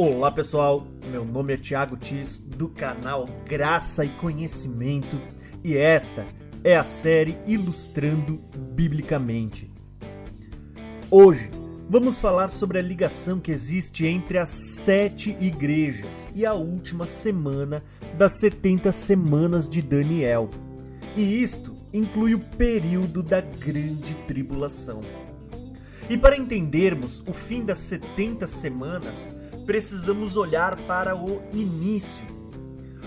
Olá pessoal, meu nome é Thiago Tis do canal Graça e Conhecimento e esta é a série Ilustrando Biblicamente. Hoje vamos falar sobre a ligação que existe entre as sete igrejas e a última semana das 70 semanas de Daniel. E isto inclui o período da Grande Tribulação. E para entendermos o fim das 70 semanas, precisamos olhar para o início.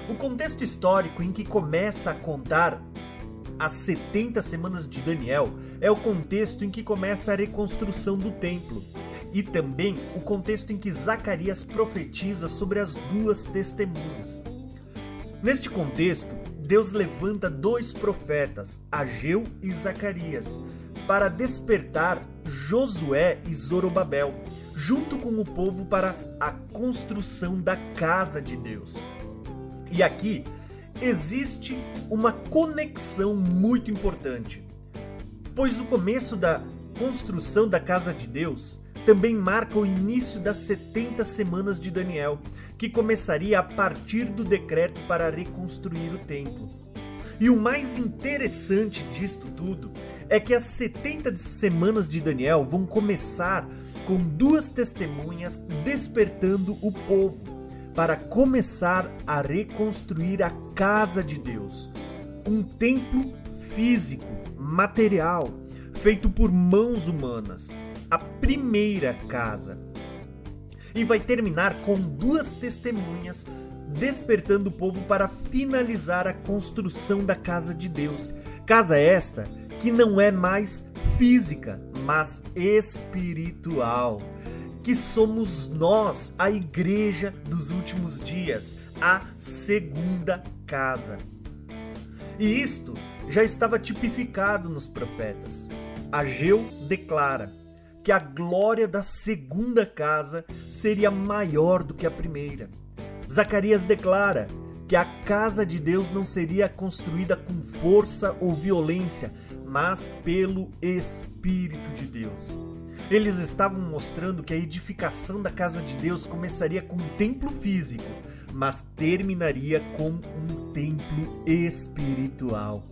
O contexto histórico em que começa a contar as 70 semanas de Daniel é o contexto em que começa a reconstrução do templo e também o contexto em que Zacarias profetiza sobre as duas testemunhas. Neste contexto, Deus levanta dois profetas, Ageu e Zacarias, para despertar Josué e Zorobabel, junto com o povo para a construção da casa de Deus. E aqui existe uma conexão muito importante, pois o começo da construção da casa de Deus também marca o início das 70 semanas de Daniel, que começaria a partir do decreto para reconstruir o templo. E o mais interessante disto tudo é que as 70 semanas de Daniel vão começar com duas testemunhas despertando o povo para começar a reconstruir a casa de Deus, um templo físico, material, feito por mãos humanas, a primeira casa. E vai terminar com duas testemunhas despertando o povo para finalizar a construção da casa de Deus. Casa esta que não é mais física, mas espiritual. Que somos nós, a igreja dos últimos dias, a segunda casa. E isto já estava tipificado nos profetas. Ageu declara que a glória da segunda casa seria maior do que a primeira. Zacarias declara que a casa de Deus não seria construída com força ou violência, mas pelo Espírito de Deus. Eles estavam mostrando que a edificação da casa de Deus começaria com um templo físico, mas terminaria com um templo espiritual.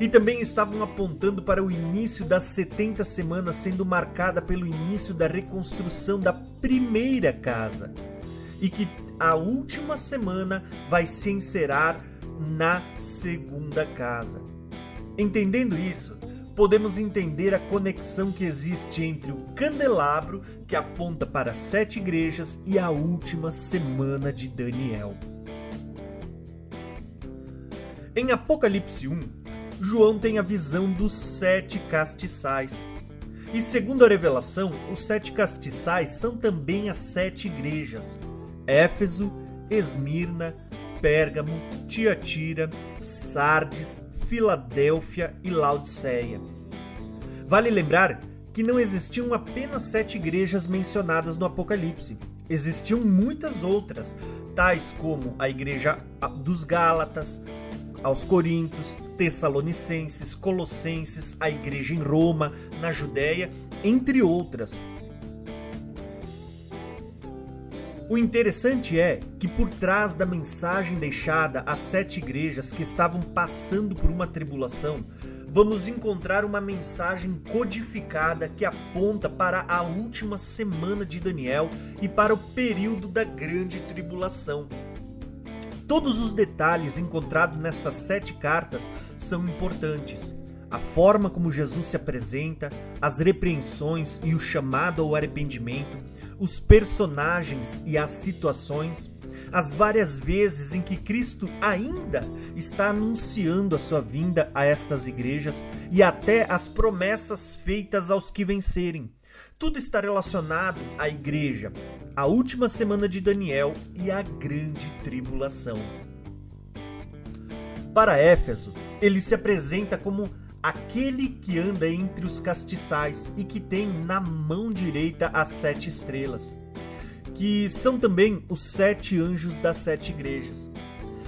E também estavam apontando para o início das 70 semanas, sendo marcada pelo início da reconstrução da primeira casa e que a última semana vai se encerrar na segunda casa. Entendendo isso, podemos entender a conexão que existe entre o candelabro, que aponta para sete igrejas, e a última semana de Daniel. Em Apocalipse 1, João tem a visão dos sete castiçais. E segundo a revelação, os sete castiçais são também as sete igrejas, Éfeso, Esmirna, Pérgamo, Tiatira, Sardes, Filadélfia e Laodiceia. Vale lembrar que não existiam apenas sete igrejas mencionadas no Apocalipse. Existiam muitas outras, tais como a igreja dos Gálatas, aos Coríntios, Tessalonicenses, Colossenses, a igreja em Roma, na Judéia, entre outras. O interessante é que por trás da mensagem deixada às sete igrejas que estavam passando por uma tribulação, vamos encontrar uma mensagem codificada que aponta para a última semana de Daniel e para o período da grande tribulação. Todos os detalhes encontrados nessas sete cartas são importantes. A forma como Jesus se apresenta, as repreensões e o chamado ao arrependimento, os personagens e as situações, as várias vezes em que Cristo ainda está anunciando a sua vinda a estas igrejas e até as promessas feitas aos que vencerem. Tudo está relacionado à igreja, a última semana de Daniel e a grande tribulação. Para Éfeso, ele se apresenta como aquele que anda entre os castiçais e que tem na mão direita as sete estrelas, que são também os sete anjos das sete igrejas.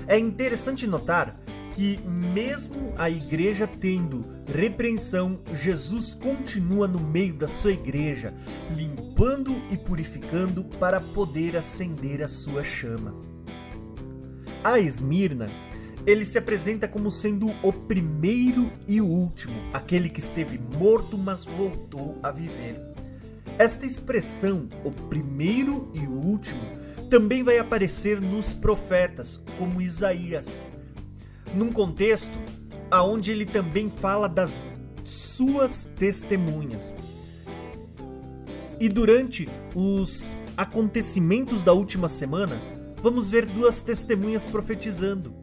É interessante notar que, mesmo a igreja tendo repreensão, Jesus continua no meio da sua igreja, limpando e purificando para poder acender a sua chama. A Esmirna, ele se apresenta como sendo o primeiro e o último, aquele que esteve morto, mas voltou a viver. Esta expressão, o primeiro e o último, também vai aparecer nos profetas, como Isaías num contexto aonde ele também fala das suas testemunhas. E durante os acontecimentos da última semana, vamos ver duas testemunhas profetizando.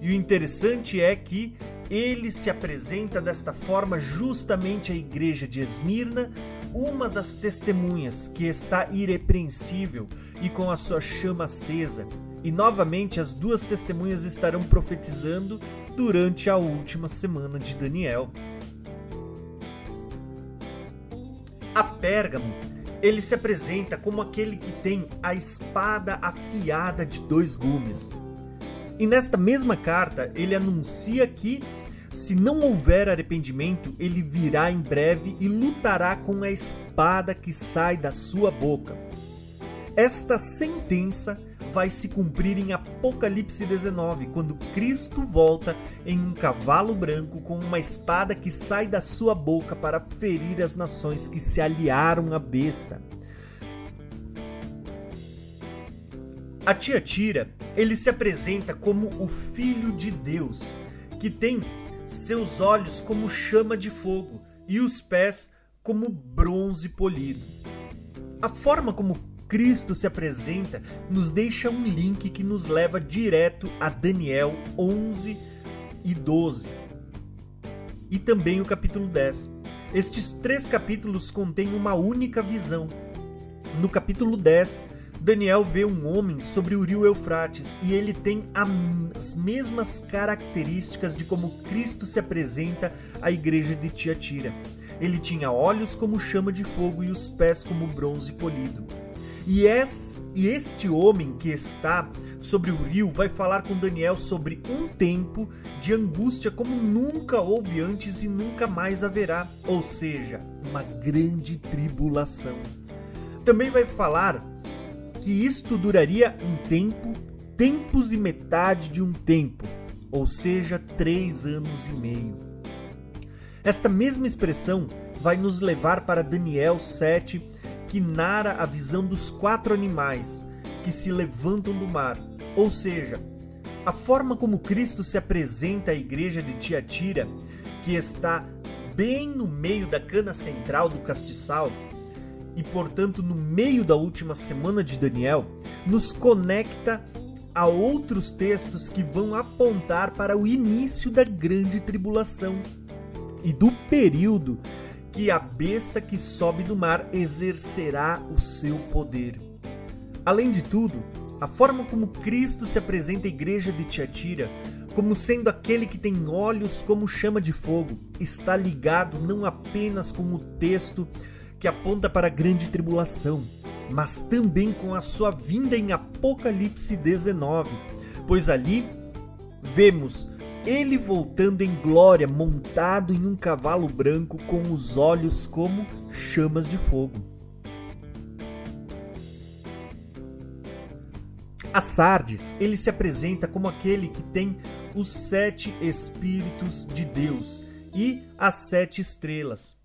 E o interessante é que ele se apresenta desta forma justamente à igreja de Esmirna, uma das testemunhas que está irrepreensível e com a sua chama acesa, e novamente as duas testemunhas estarão profetizando durante a última semana de Daniel. A Pérgamo, ele se apresenta como aquele que tem a espada afiada de dois gumes. E nesta mesma carta, ele anuncia que se não houver arrependimento, ele virá em breve e lutará com a espada que sai da sua boca. Esta sentença vai se cumprir em Apocalipse 19, quando Cristo volta em um cavalo branco com uma espada que sai da sua boca para ferir as nações que se aliaram à besta. A tia Tira, ele se apresenta como o filho de Deus, que tem seus olhos como chama de fogo e os pés como bronze polido. A forma como Cristo se apresenta nos deixa um link que nos leva direto a Daniel 11 e 12 e também o capítulo 10. Estes três capítulos contêm uma única visão. No capítulo 10, Daniel vê um homem sobre o rio Eufrates e ele tem as mesmas características de como Cristo se apresenta à igreja de Tiatira. Ele tinha olhos como chama de fogo e os pés como bronze polido. E, es, e este homem que está sobre o rio vai falar com Daniel sobre um tempo de angústia como nunca houve antes e nunca mais haverá, ou seja, uma grande tribulação. Também vai falar que isto duraria um tempo, tempos e metade de um tempo, ou seja, três anos e meio. Esta mesma expressão vai nos levar para Daniel 7, que narra a visão dos quatro animais que se levantam do mar. Ou seja, a forma como Cristo se apresenta à igreja de Tiatira, que está bem no meio da cana central do castiçal e, portanto, no meio da última semana de Daniel, nos conecta a outros textos que vão apontar para o início da grande tribulação e do período que a besta que sobe do mar exercerá o seu poder. Além de tudo, a forma como Cristo se apresenta à igreja de Tiatira, como sendo aquele que tem olhos como chama de fogo, está ligado não apenas com o texto que aponta para a grande tribulação, mas também com a sua vinda em Apocalipse 19, pois ali vemos ele voltando em glória, montado em um cavalo branco com os olhos como chamas de fogo. A Sardes, ele se apresenta como aquele que tem os sete Espíritos de Deus e as sete estrelas.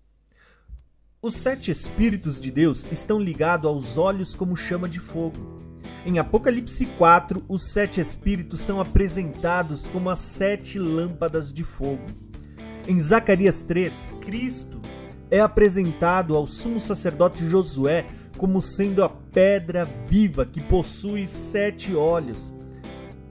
Os sete Espíritos de Deus estão ligados aos olhos como chama de fogo. Em Apocalipse 4, os sete espíritos são apresentados como as sete lâmpadas de fogo. Em Zacarias 3, Cristo é apresentado ao sumo sacerdote Josué como sendo a pedra viva que possui sete olhos.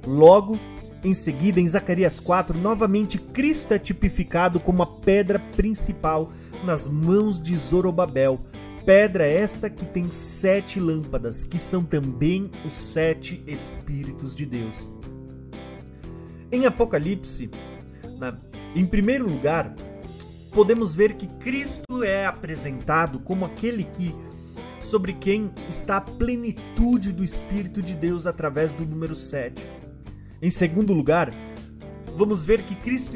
Logo, em seguida, em Zacarias 4, novamente Cristo é tipificado como a pedra principal nas mãos de Zorobabel, Pedra esta que tem sete lâmpadas, que são também os sete Espíritos de Deus. Em Apocalipse, né, em primeiro lugar, podemos ver que Cristo é apresentado como aquele que sobre quem está a plenitude do Espírito de Deus através do número 7. Em segundo lugar, vamos ver que Cristo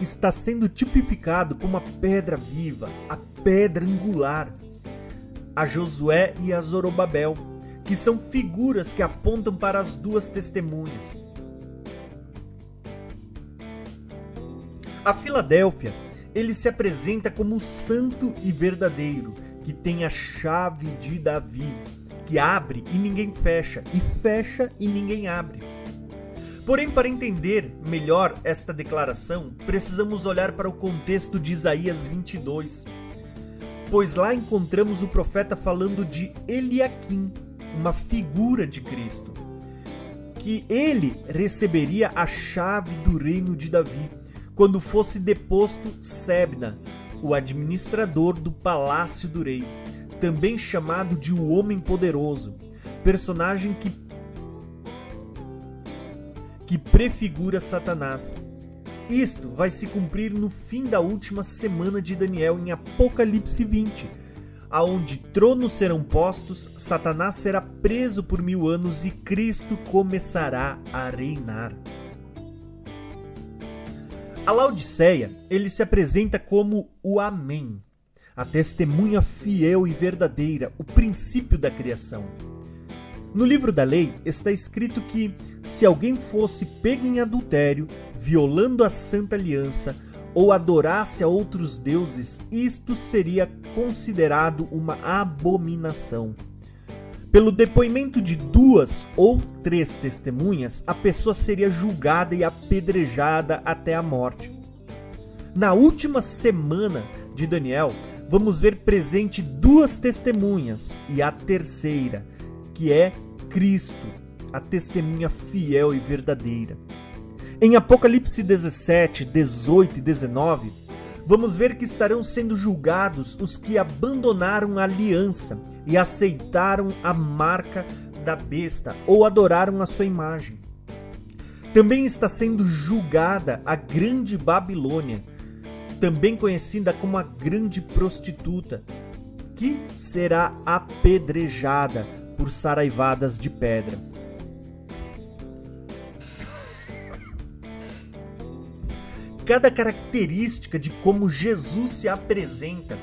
está sendo tipificado como a pedra viva, a pedra angular, a Josué e a Zorobabel, que são figuras que apontam para as duas testemunhas. A Filadélfia, ele se apresenta como santo e verdadeiro, que tem a chave de Davi, que abre e ninguém fecha, e fecha e ninguém abre. Porém, para entender melhor esta declaração, precisamos olhar para o contexto de Isaías 22, pois lá encontramos o profeta falando de Eliakim, uma figura de Cristo, que ele receberia a chave do reino de Davi quando fosse deposto Sebna, o administrador do palácio do rei, também chamado de o Homem Poderoso, personagem que que prefigura Satanás. Isto vai se cumprir no fim da última semana de Daniel em Apocalipse 20, aonde tronos serão postos, Satanás será preso por mil anos e Cristo começará a reinar. A Laodiceia, ele se apresenta como o Amém, a testemunha fiel e verdadeira, o princípio da criação. No livro da lei está escrito que, se alguém fosse pego em adultério, violando a santa aliança, ou adorasse a outros deuses, isto seria considerado uma abominação. Pelo depoimento de duas ou três testemunhas, a pessoa seria julgada e apedrejada até a morte. Na última semana de Daniel, vamos ver presente duas testemunhas e a terceira, que é Cristo, a testemunha fiel e verdadeira. Em Apocalipse 17, 18 e 19, vamos ver que estarão sendo julgados os que abandonaram a aliança e aceitaram a marca da besta ou adoraram a sua imagem. Também está sendo julgada a Grande Babilônia, também conhecida como a Grande Prostituta, que será apedrejada por saraivadas de pedra. Cada característica de como Jesus se apresenta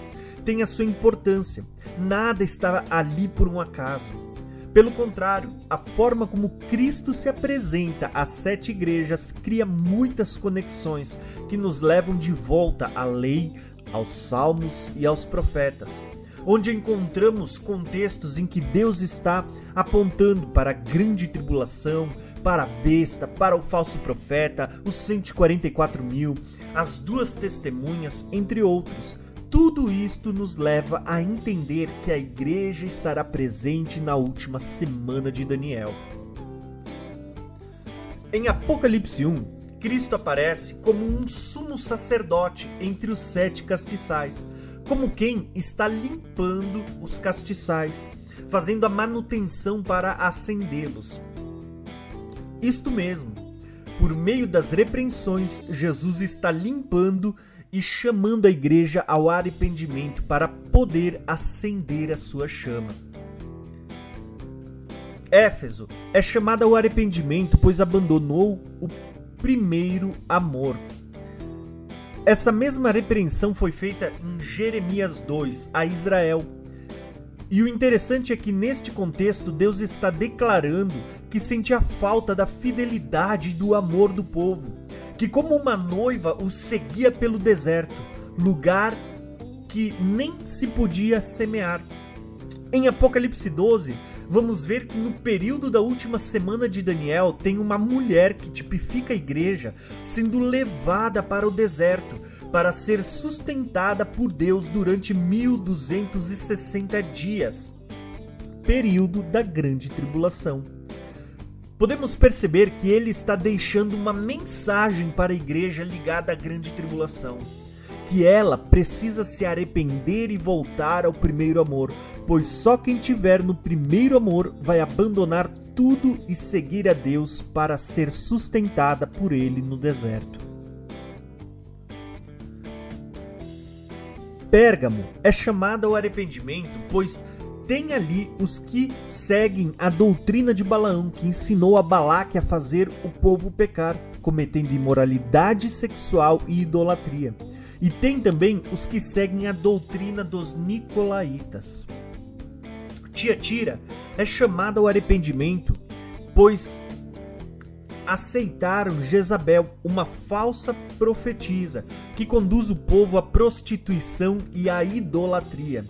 tem a sua importância. Nada está ali por um acaso. Pelo contrário, a forma como Cristo se apresenta às sete igrejas cria muitas conexões que nos levam de volta à lei, aos salmos e aos profetas onde encontramos contextos em que Deus está apontando para a grande tribulação, para a besta, para o falso profeta, os 144 mil, as duas testemunhas, entre outros. Tudo isto nos leva a entender que a igreja estará presente na última semana de Daniel. Em Apocalipse 1, Cristo aparece como um sumo sacerdote entre os sete castiçais, como quem está limpando os castiçais, fazendo a manutenção para acendê-los. Isto mesmo, por meio das repreensões, Jesus está limpando e chamando a igreja ao arrependimento para poder acender a sua chama. Éfeso é chamada ao arrependimento pois abandonou o primeiro amor. Essa mesma repreensão foi feita em Jeremias 2 a Israel. E o interessante é que neste contexto Deus está declarando que sentia falta da fidelidade e do amor do povo, que como uma noiva os seguia pelo deserto, lugar que nem se podia semear. Em Apocalipse 12, vamos ver que no período da última semana de Daniel tem uma mulher que tipifica a igreja sendo levada para o deserto para ser sustentada por Deus durante 1260 dias, período da grande tribulação. Podemos perceber que ele está deixando uma mensagem para a igreja ligada à grande tribulação que ela precisa se arrepender e voltar ao primeiro amor, pois só quem tiver no primeiro amor vai abandonar tudo e seguir a Deus para ser sustentada por Ele no deserto. Pérgamo é chamada ao arrependimento, pois tem ali os que seguem a doutrina de Balaão, que ensinou a Balaque a fazer o povo pecar. cometendo imoralidade sexual e idolatria. E tem também os que seguem a doutrina dos nicolaítas. Tiatira é chamada ao arrependimento, pois aceitaram Jezabel, uma falsa profetisa, que conduz o povo à prostituição e à idolatria.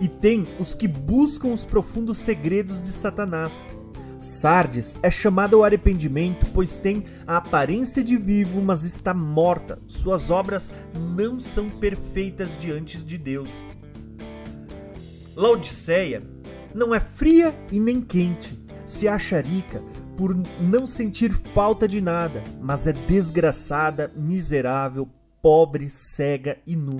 E tem os que buscam os profundos segredos de Satanás. Sardes é chamada ao arrependimento, pois tem a aparência de vivo, mas está morta. Suas obras não são perfeitas diante de Deus. Laodiceia não é fria e nem quente, se acha rica, por não sentir falta de nada, mas é desgraçada, miserável, pobre, cega e nu.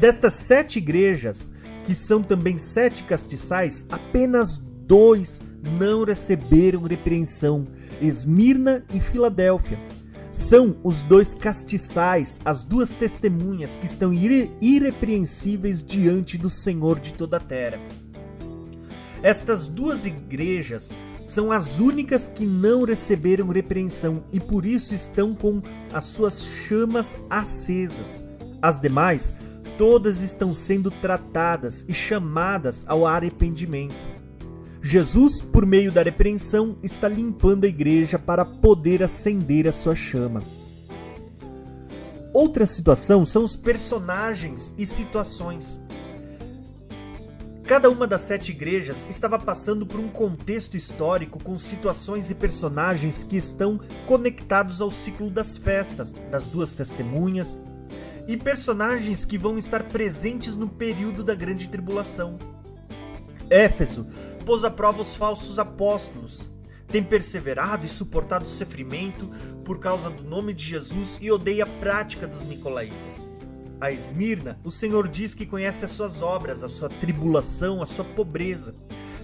Destas sete igrejas, que são também sete castiçais, apenas dois não receberam repreensão: Esmirna e Filadélfia. São os dois castiçais, as duas testemunhas que estão ire irrepreensíveis diante do Senhor de toda a terra. Estas duas igrejas são as únicas que não receberam repreensão e por isso estão com as suas chamas acesas. As demais, todas estão sendo tratadas e chamadas ao arrependimento. Jesus, por meio da repreensão, está limpando a igreja para poder acender a sua chama. Outra situação são os personagens e situações. Cada uma das sete igrejas estava passando por um contexto histórico com situações e personagens que estão conectados ao ciclo das festas, das duas testemunhas, e personagens que vão estar presentes no período da grande tribulação. Éfeso pôs à prova os falsos apóstolos, tem perseverado e suportado o sofrimento por causa do nome de Jesus e odeia a prática dos nicolaítas. A Esmirna, o Senhor diz que conhece as suas obras, a sua tribulação, a sua pobreza.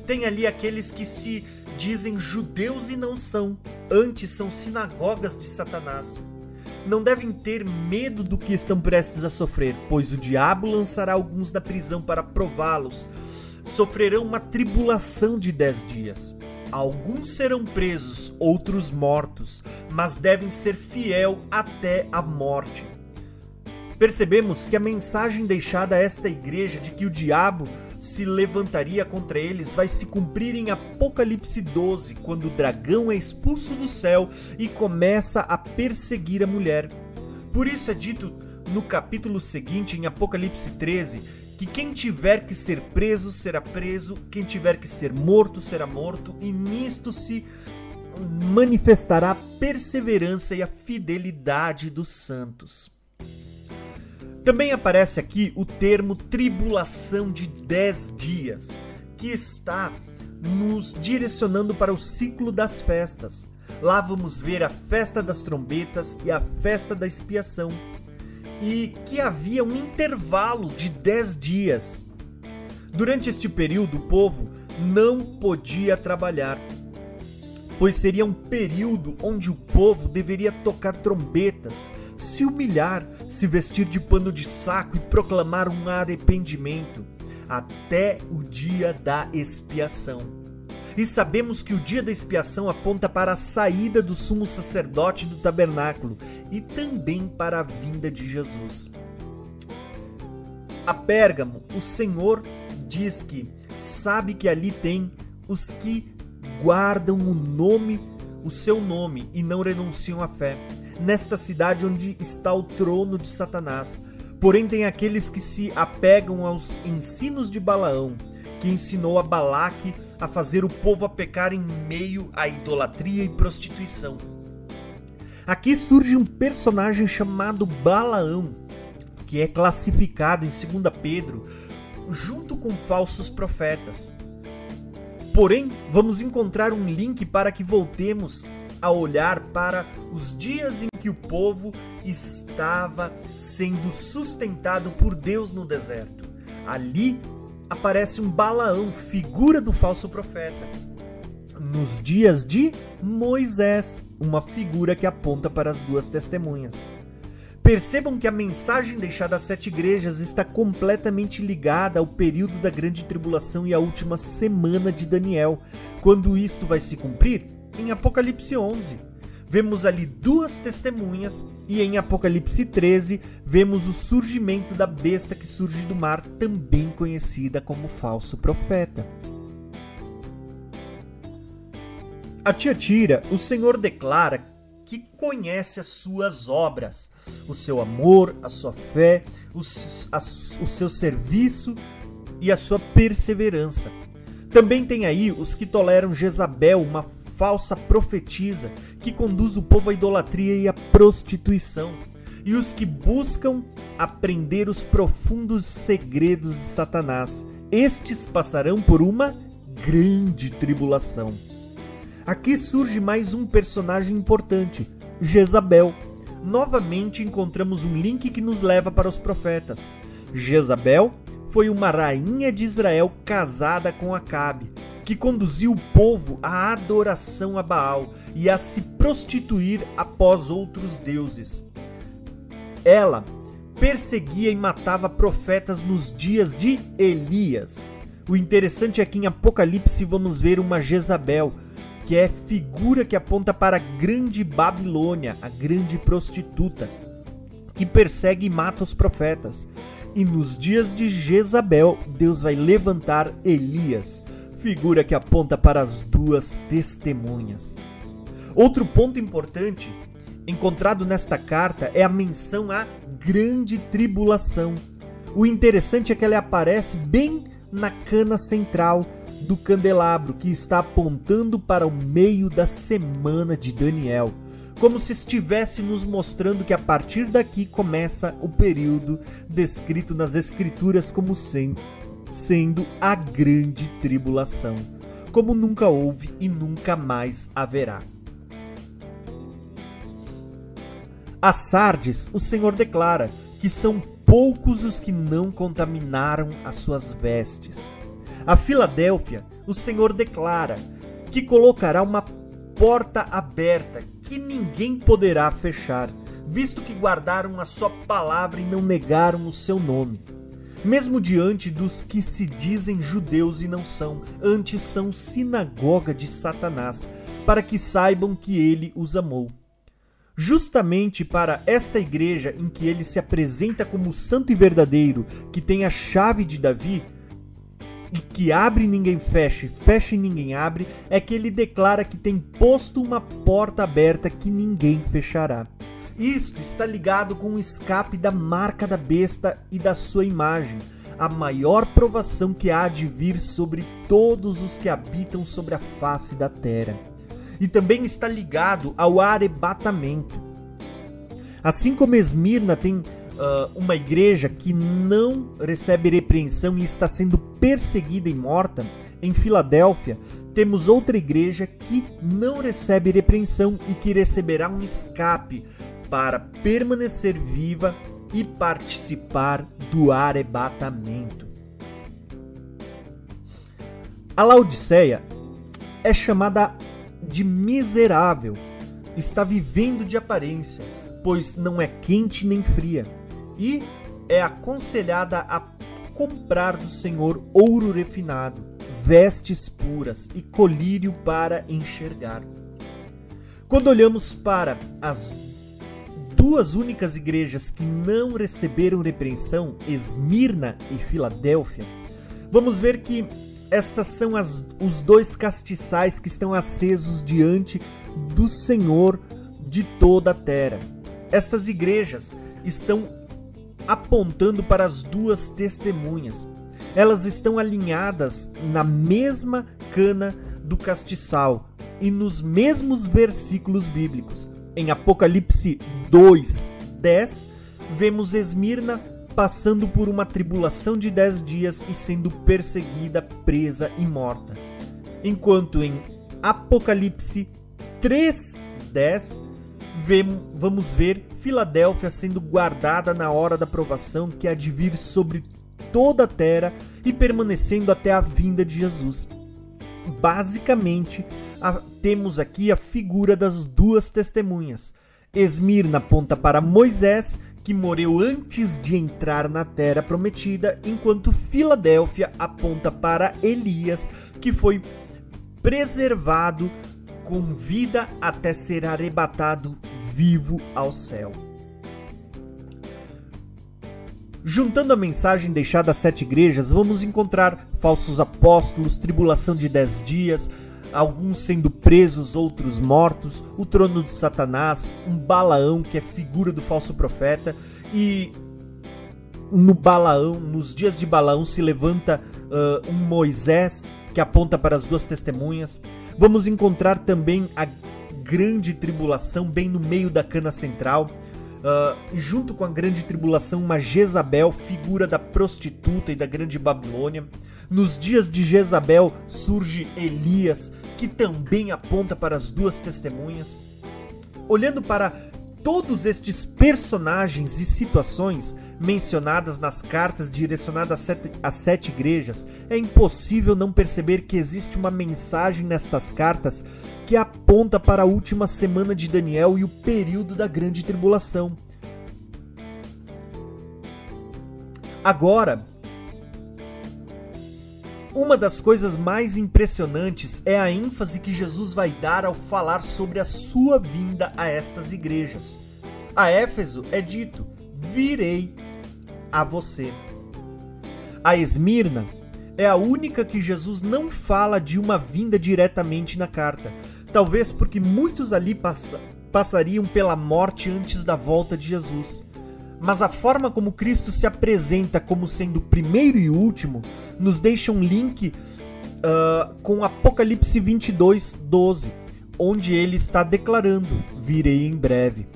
Tem ali aqueles que se dizem judeus e não são, antes são sinagogas de Satanás. Não devem ter medo do que estão prestes a sofrer, pois o diabo lançará alguns da prisão para prová-los. Sofrerão uma tribulação de dez dias. Alguns serão presos, outros mortos, mas devem ser fiel até a morte. Percebemos que a mensagem deixada a esta igreja de que o diabo se levantaria contra eles vai se cumprir em Apocalipse 12, quando o dragão é expulso do céu e começa a perseguir a mulher. Por isso é dito no capítulo seguinte, em Apocalipse 13, que quem tiver que ser preso será preso, quem tiver que ser morto será morto, e nisto se manifestará a perseverança e a fidelidade dos santos. Também aparece aqui o termo tribulação de 10 dias, que está nos direcionando para o ciclo das festas. Lá vamos ver a festa das trombetas e a festa da expiação, e que havia um intervalo de 10 dias. Durante este período, o povo não podia trabalhar, pois seria um período onde o povo deveria tocar trombetas, se humilhar, se vestir de pano de saco e proclamar um arrependimento, até o dia da expiação. E sabemos que o dia da expiação aponta para a saída do sumo sacerdote do tabernáculo e também para a vinda de Jesus. A Pérgamo, o Senhor diz que sabe que ali tem os que guardam o nome, o seu nome e não renunciam à fé. Nesta cidade onde está o trono de Satanás. Porém, tem aqueles que se apegam aos ensinos de Balaão, que ensinou a Balaque a fazer o povo a pecar em meio à idolatria e prostituição. Aqui surge um personagem chamado Balaão, que é classificado em 2 Pedro junto com falsos profetas. Porém, vamos encontrar um link para que voltemos a olhar para os dias em que o povo estava sendo sustentado por Deus no deserto. Ali aparece um Balaão, figura do falso profeta. Nos dias de Moisés, uma figura que aponta para as duas testemunhas. Percebam que a mensagem deixada às sete igrejas está completamente ligada ao período da grande tribulação e à última semana de Daniel. Quando isto vai se cumprir? Em Apocalipse 11. Vemos ali duas testemunhas e em Apocalipse 13 vemos o surgimento da besta que surge do mar, também conhecida como falso profeta. A Tiatira, o Senhor declara que conhece as suas obras, o seu amor, a sua fé, o, a, o seu serviço e a sua perseverança. Também tem aí os que toleram Jezabel, uma falsa profetisa que conduz o povo à idolatria e à prostituição, e os que buscam aprender os profundos segredos de Satanás. Estes passarão por uma grande tribulação. Aqui surge mais um personagem importante, Jezabel. Novamente encontramos um link que nos leva para os profetas. Jezabel foi uma rainha de Israel casada com Acabe, que conduziu o povo à adoração a Baal e a se prostituir após outros deuses. Ela perseguia e matava profetas nos dias de Elias. O interessante é que em Apocalipse vamos ver uma Jezabel, que é figura que aponta para a grande Babilônia, a grande prostituta, que persegue e mata os profetas. E nos dias de Jezabel, Deus vai levantar Elias, figura que aponta para as duas testemunhas. Outro ponto importante encontrado nesta carta é a menção à grande tribulação. O interessante é que ela aparece bem na cana central do candelabro que está apontando para o meio da semana de Daniel, como se estivesse nos mostrando que a partir daqui começa o período descrito nas Escrituras como sendo, sendo a grande tribulação, como nunca houve e nunca mais haverá. A Sardes, o Senhor declara que são poucos os que não contaminaram as suas vestes. A Filadélfia, o Senhor declara que colocará uma porta aberta que ninguém poderá fechar, visto que guardaram a sua palavra e não negaram o seu nome. Mesmo diante dos que se dizem judeus e não são, antes são sinagoga de Satanás, para que saibam que ele os amou. Justamente para esta igreja em que ele se apresenta como santo e verdadeiro, que tem a chave de Davi, e que abre e ninguém fecha, fecha e ninguém abre, é que ele declara que tem posto uma porta aberta que ninguém fechará. Isto está ligado com o escape da marca da besta e da sua imagem, a maior provação que há de vir sobre todos os que habitam sobre a face da terra. E também está ligado ao arrebatamento. Assim como Esmirna tem uh, uma igreja que não recebe repreensão e está sendo perseguida e morta, em Filadélfia, temos outra igreja que não recebe repreensão e que receberá um escape para permanecer viva e participar do arrebatamento. A Laodiceia é chamada de miserável, está vivendo de aparência, pois não é quente nem fria e é aconselhada a comprar do Senhor ouro refinado, vestes puras e colírio para enxergar. Quando olhamos para as duas únicas igrejas que não receberam repreensão, Esmirna e Filadélfia, vamos ver que estas são as, os dois castiçais que estão acesos diante do Senhor de toda a terra. Estas igrejas estão apontando para as duas testemunhas. Elas estão alinhadas na mesma cana do castiçal e nos mesmos versículos bíblicos. Em Apocalipse 2, 10, vemos Esmirna passando por uma tribulação de dez dias e sendo perseguida, presa e morta. Enquanto em Apocalipse 3, 10, vamos ver Filadélfia sendo guardada na hora da provação que há de vir sobre toda a terra e permanecendo até a vinda de Jesus. Basicamente, a, temos aqui a figura das duas testemunhas. Esmirna aponta para Moisés, que morreu antes de entrar na terra prometida, enquanto Filadélfia aponta para Elias, que foi preservado com vida até ser arrebatado vivo ao céu. Juntando a mensagem deixada às sete igrejas, vamos encontrar falsos apóstolos, tribulação de dez dias, alguns sendo presos, outros mortos, o trono de Satanás, um Balaão que é figura do falso profeta, e no Balaão, nos dias de Balaão, se levanta uh, um Moisés que aponta para as duas testemunhas. Vamos encontrar também a grande tribulação bem no meio da cana central Uh, junto com a grande tribulação, uma Jezabel, figura da prostituta e da grande Babilônia. Nos dias de Jezabel surge Elias, que também aponta para as duas testemunhas. Olhando para todos estes personagens e situações mencionadas nas cartas direcionadas às sete, às sete igrejas, é impossível não perceber que existe uma mensagem nestas cartas que aponta para a última semana de Daniel e o período da grande tribulação. Agora, uma das coisas mais impressionantes é a ênfase que Jesus vai dar ao falar sobre a sua vinda a estas igrejas. A Éfeso é dito: Virei a você. A Esmirna é a única que Jesus não fala de uma vinda diretamente na carta, talvez porque muitos ali passa, passariam pela morte antes da volta de Jesus. Mas a forma como Cristo se apresenta como sendo o primeiro e último nos deixa um link uh, com Apocalipse 22, 12, onde ele está declarando: Virei em breve.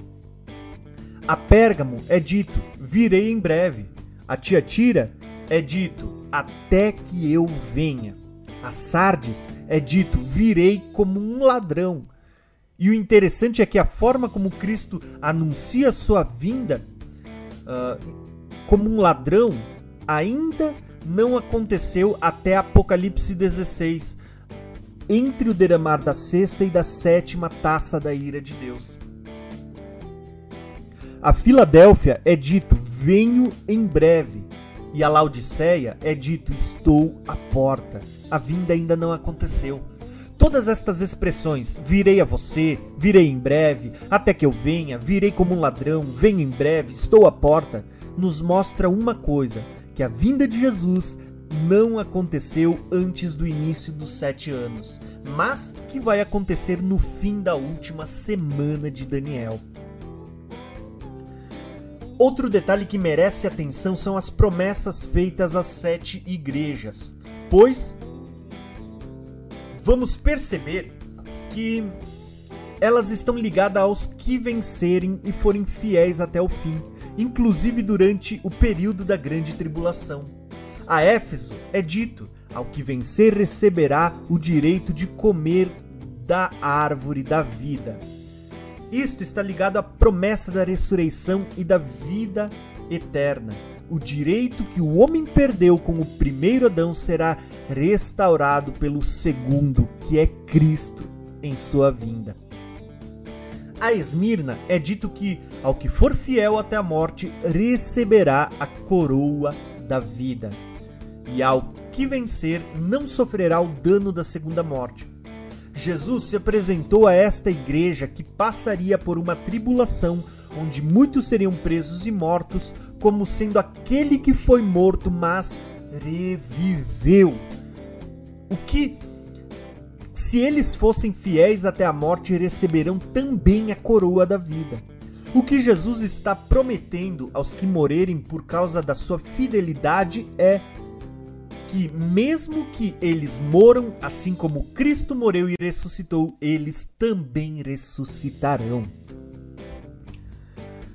A Pérgamo é dito: Virei em breve. A Tiatira é dito: até que eu venha. A Sardes é dito: virei como um ladrão. E o interessante é que a forma como Cristo anuncia sua vinda uh, como um ladrão ainda não aconteceu até Apocalipse 16, entre o derramar da sexta e da sétima taça da ira de Deus. A Filadélfia é dito: venho em breve. E a Laodiceia é dito: Estou à porta. A vinda ainda não aconteceu. Todas estas expressões, virei a você, virei em breve, até que eu venha, virei como um ladrão, venho em breve, estou à porta, nos mostra uma coisa: que a vinda de Jesus não aconteceu antes do início dos sete anos, mas que vai acontecer no fim da última semana de Daniel. Outro detalhe que merece atenção são as promessas feitas às sete igrejas, pois vamos perceber que elas estão ligadas aos que vencerem e forem fiéis até o fim, inclusive durante o período da grande tribulação. A Éfeso é dito: ao que vencer receberá o direito de comer da árvore da vida. Isto está ligado à promessa da ressurreição e da vida eterna. O direito que o homem perdeu com o primeiro Adão será restaurado pelo segundo, que é Cristo, em sua vinda. A Esmirna é dito que, ao que for fiel até a morte, receberá a coroa da vida. E ao que vencer, não sofrerá o dano da segunda morte. Jesus se apresentou a esta igreja que passaria por uma tribulação onde muitos seriam presos e mortos, como sendo aquele que foi morto, mas reviveu. O que, se eles fossem fiéis até a morte, receberão também a coroa da vida. O que Jesus está prometendo aos que morrerem por causa da sua fidelidade é que, mesmo que eles moram, assim como Cristo morreu e ressuscitou, eles também ressuscitarão.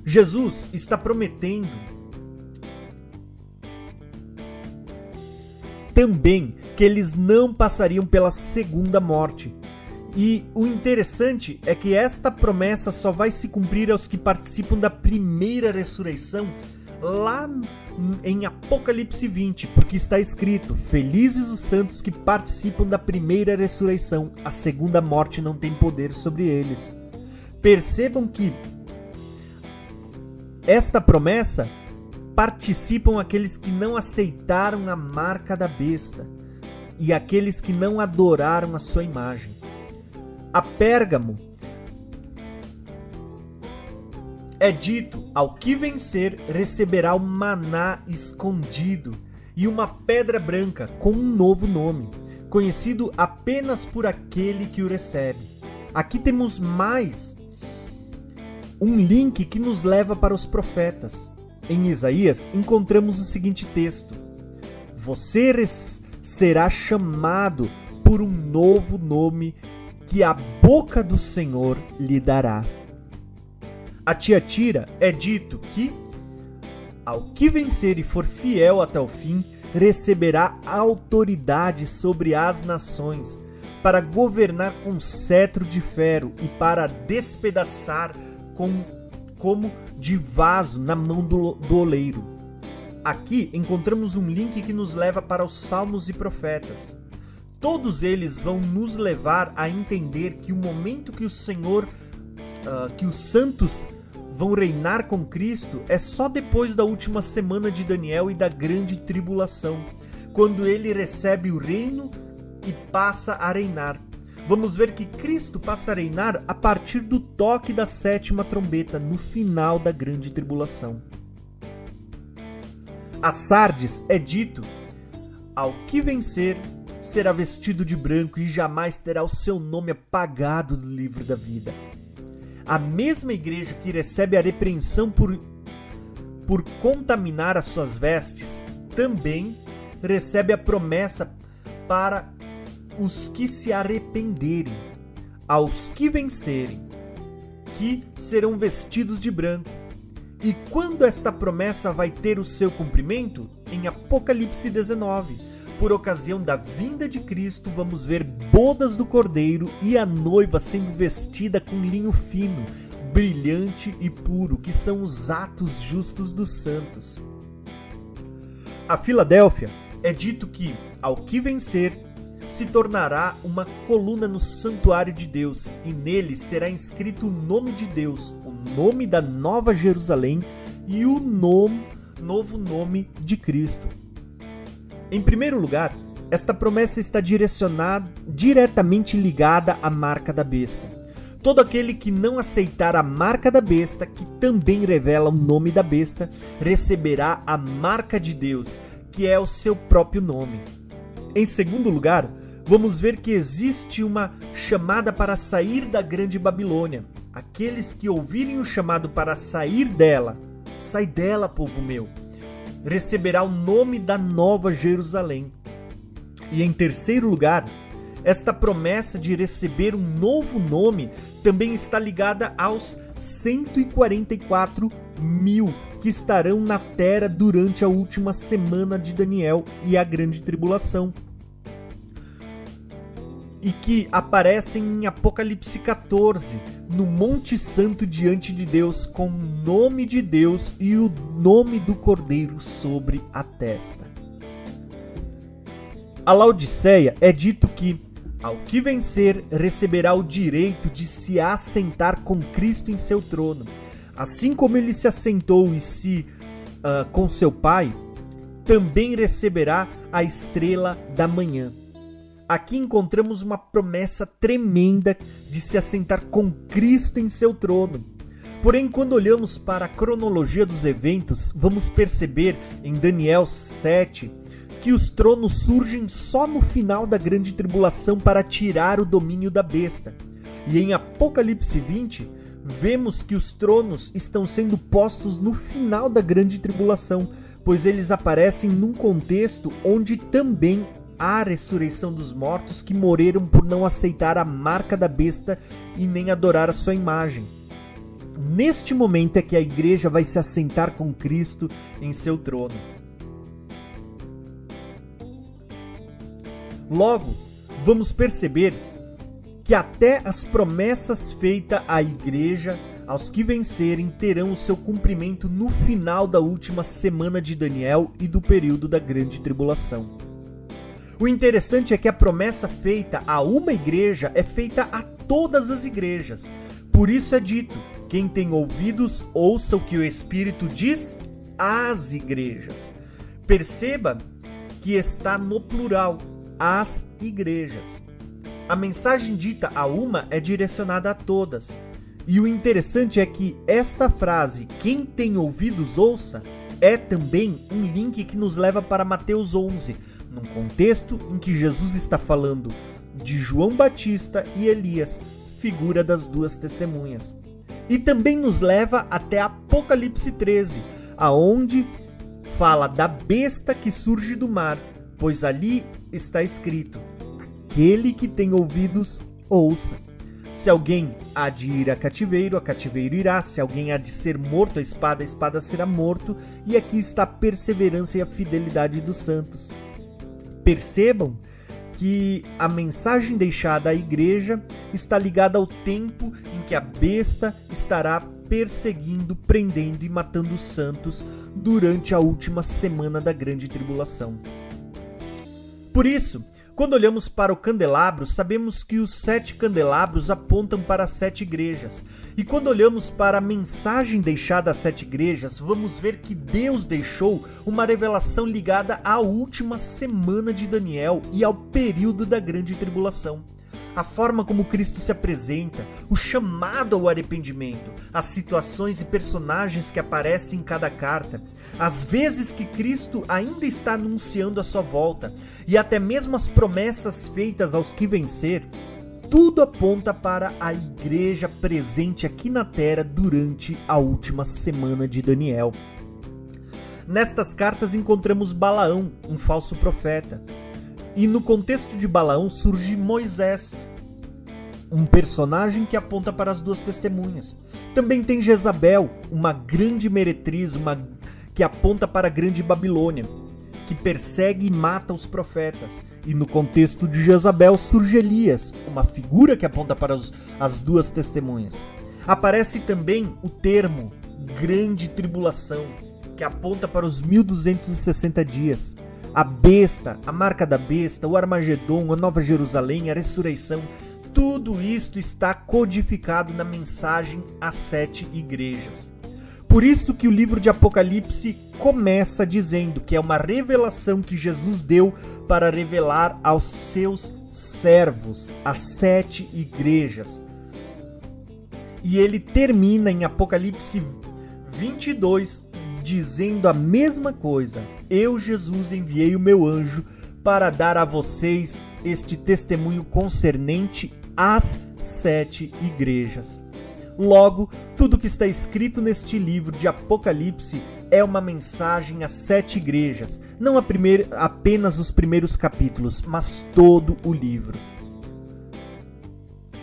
Jesus está prometendo também que eles não passariam pela segunda morte. E o interessante é que esta promessa só vai se cumprir aos que participam da primeira ressurreição lá em Apocalipse 20, porque está escrito: Felizes os santos que participam da primeira ressurreição, a segunda morte não tem poder sobre eles. Percebam que esta promessa participam aqueles que não aceitaram a marca da besta e aqueles que não adoraram a sua imagem. a Pérgamo é dito: ao que vencer receberá o maná escondido e uma pedra branca com um novo nome, conhecido apenas por aquele que o recebe. Aqui temos mais um link que nos leva para os profetas. Em Isaías encontramos o seguinte texto: Você será chamado por um novo nome que a boca do Senhor lhe dará. A Tiatira é dito que, ao que vencer e for fiel até o fim, receberá autoridade sobre as nações, para governar com cetro de ferro e para despedaçar com, como de vaso na mão do, do oleiro. Aqui encontramos um link que nos leva para os Salmos e Profetas. Todos eles vão nos levar a entender que o momento que o Senhor, uh, que os santos vão reinar com Cristo é só depois da última semana de Daniel e da grande tribulação, quando ele recebe o reino e passa a reinar. Vamos ver que Cristo passa a reinar a partir do toque da sétima trombeta, no final da grande tribulação. A Sardes é dito: ao que vencer será vestido de branco e jamais terá o seu nome apagado do livro da vida. A mesma igreja que recebe a repreensão por, por contaminar as suas vestes também recebe a promessa para os que se arrependerem, aos que vencerem, que serão vestidos de branco. E quando esta promessa vai ter o seu cumprimento? Em Apocalipse 19. Por ocasião da vinda de Cristo, vamos ver bodas do Cordeiro e a noiva sendo vestida com linho fino, brilhante e puro, que são os atos justos dos santos. A Filadélfia é dito que, ao que vencer, se tornará uma coluna no santuário de Deus, e nele será inscrito o nome de Deus, o nome da Nova Jerusalém e o nome, novo nome de Cristo. Em primeiro lugar, esta promessa está direcionada, diretamente ligada à marca da besta. Todo aquele que não aceitar a marca da besta, que também revela o nome da besta, receberá a marca de Deus, que é o seu próprio nome. Em segundo lugar, vamos ver que existe uma chamada para sair da grande Babilônia. Aqueles que ouvirem o chamado para sair dela, sai dela, povo meu, receberá o nome da nova Jerusalém. E em terceiro lugar, esta promessa de receber um novo nome também está ligada aos 144 mil que estarão na terra durante a última semana de Daniel e a grande tribulação. E que aparecem em Apocalipse 14, no Monte Santo diante de Deus, com o nome de Deus e o nome do Cordeiro sobre a testa. A Laodiceia é dito que, ao que vencer, receberá o direito de se assentar com Cristo em seu trono Assim como ele se assentou e se uh, com seu pai, também receberá a estrela da manhã. Aqui encontramos uma promessa tremenda de se assentar com Cristo em seu trono. Porém, quando olhamos para a cronologia dos eventos, vamos perceber em Daniel 7 que os tronos surgem só no final da grande tribulação para tirar o domínio da besta. E em Apocalipse 20, vemos que os tronos estão sendo postos no final da grande tribulação, pois eles aparecem num contexto onde também há a ressurreição dos mortos que morreram por não aceitar a marca da besta e nem adorar a sua imagem. Neste momento é que a igreja vai se assentar com Cristo em seu trono. Logo, vamos perceber que até as promessas feitas à igreja, aos que vencerem, terão o seu cumprimento no final da última semana de Daniel e do período da grande tribulação. O interessante é que a promessa feita a uma igreja é feita a todas as igrejas. Por isso é dito: quem tem ouvidos, ouça o que o Espírito diz às igrejas. Perceba que está no plural, as igrejas. A mensagem dita a uma é direcionada a todas. E o interessante é que esta frase, quem tem ouvidos ouça, é também um link que nos leva para Mateus 11, num contexto em que Jesus está falando de João Batista e Elias, figura das duas testemunhas. E também nos leva até Apocalipse 13, aonde fala da besta que surge do mar, pois ali está escrito: Aquele que tem ouvidos, ouça. Se alguém há de ir a cativeiro, a cativeiro irá. Se alguém há de ser morto a espada, a espada será morto. E aqui está a perseverança e a fidelidade dos santos. Percebam que a mensagem deixada à igreja está ligada ao tempo em que a besta estará perseguindo, prendendo e matando os santos durante a última semana da grande tribulação. Por isso, quando olhamos para o candelabro, sabemos que os sete candelabros apontam para as sete igrejas. E quando olhamos para a mensagem deixada às sete igrejas, vamos ver que Deus deixou uma revelação ligada à última semana de Daniel e ao período da grande tribulação a forma como Cristo se apresenta, o chamado ao arrependimento, as situações e personagens que aparecem em cada carta, as vezes que Cristo ainda está anunciando a sua volta e até mesmo as promessas feitas aos que vencer, tudo aponta para a igreja presente aqui na terra durante a última semana de Daniel. Nestas cartas encontramos Balaão, um falso profeta, e no contexto de Balaão surge Moisés, um personagem que aponta para as duas testemunhas. Também tem Jezabel, uma grande meretriz, uma que aponta para a grande Babilônia, que persegue e mata os profetas. E no contexto de Jezabel surge Elias, uma figura que aponta para os, as duas testemunhas. Aparece também o termo grande tribulação, que aponta para os 1260 dias a besta, a marca da besta, o Armagedon, a Nova Jerusalém, a ressurreição, tudo isto está codificado na mensagem às sete igrejas. Por isso que o livro de Apocalipse começa dizendo que é uma revelação que Jesus deu para revelar aos seus servos, as sete igrejas. E ele termina em Apocalipse 22 dizendo a mesma coisa: Eu, Jesus, enviei o meu anjo para dar a vocês este testemunho concernente às sete igrejas. Logo, tudo que está escrito neste livro de Apocalipse é uma mensagem às sete igrejas, não a primeir, apenas os primeiros capítulos, mas todo o livro.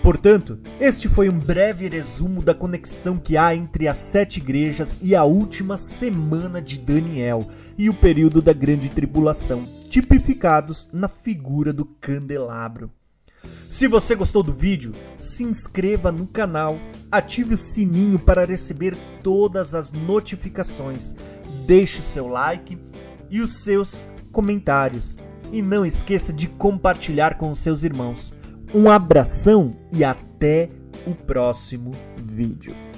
Portanto, este foi um breve resumo da conexão que há entre as sete igrejas e a última semana de Daniel e o período da grande tribulação, tipificados na figura do candelabro. Se você gostou do vídeo, se inscreva no canal, ative o sininho para receber todas as notificações, deixe o seu like e os seus comentários. E não esqueça de compartilhar com os seus irmãos. Um abração e até o próximo vídeo.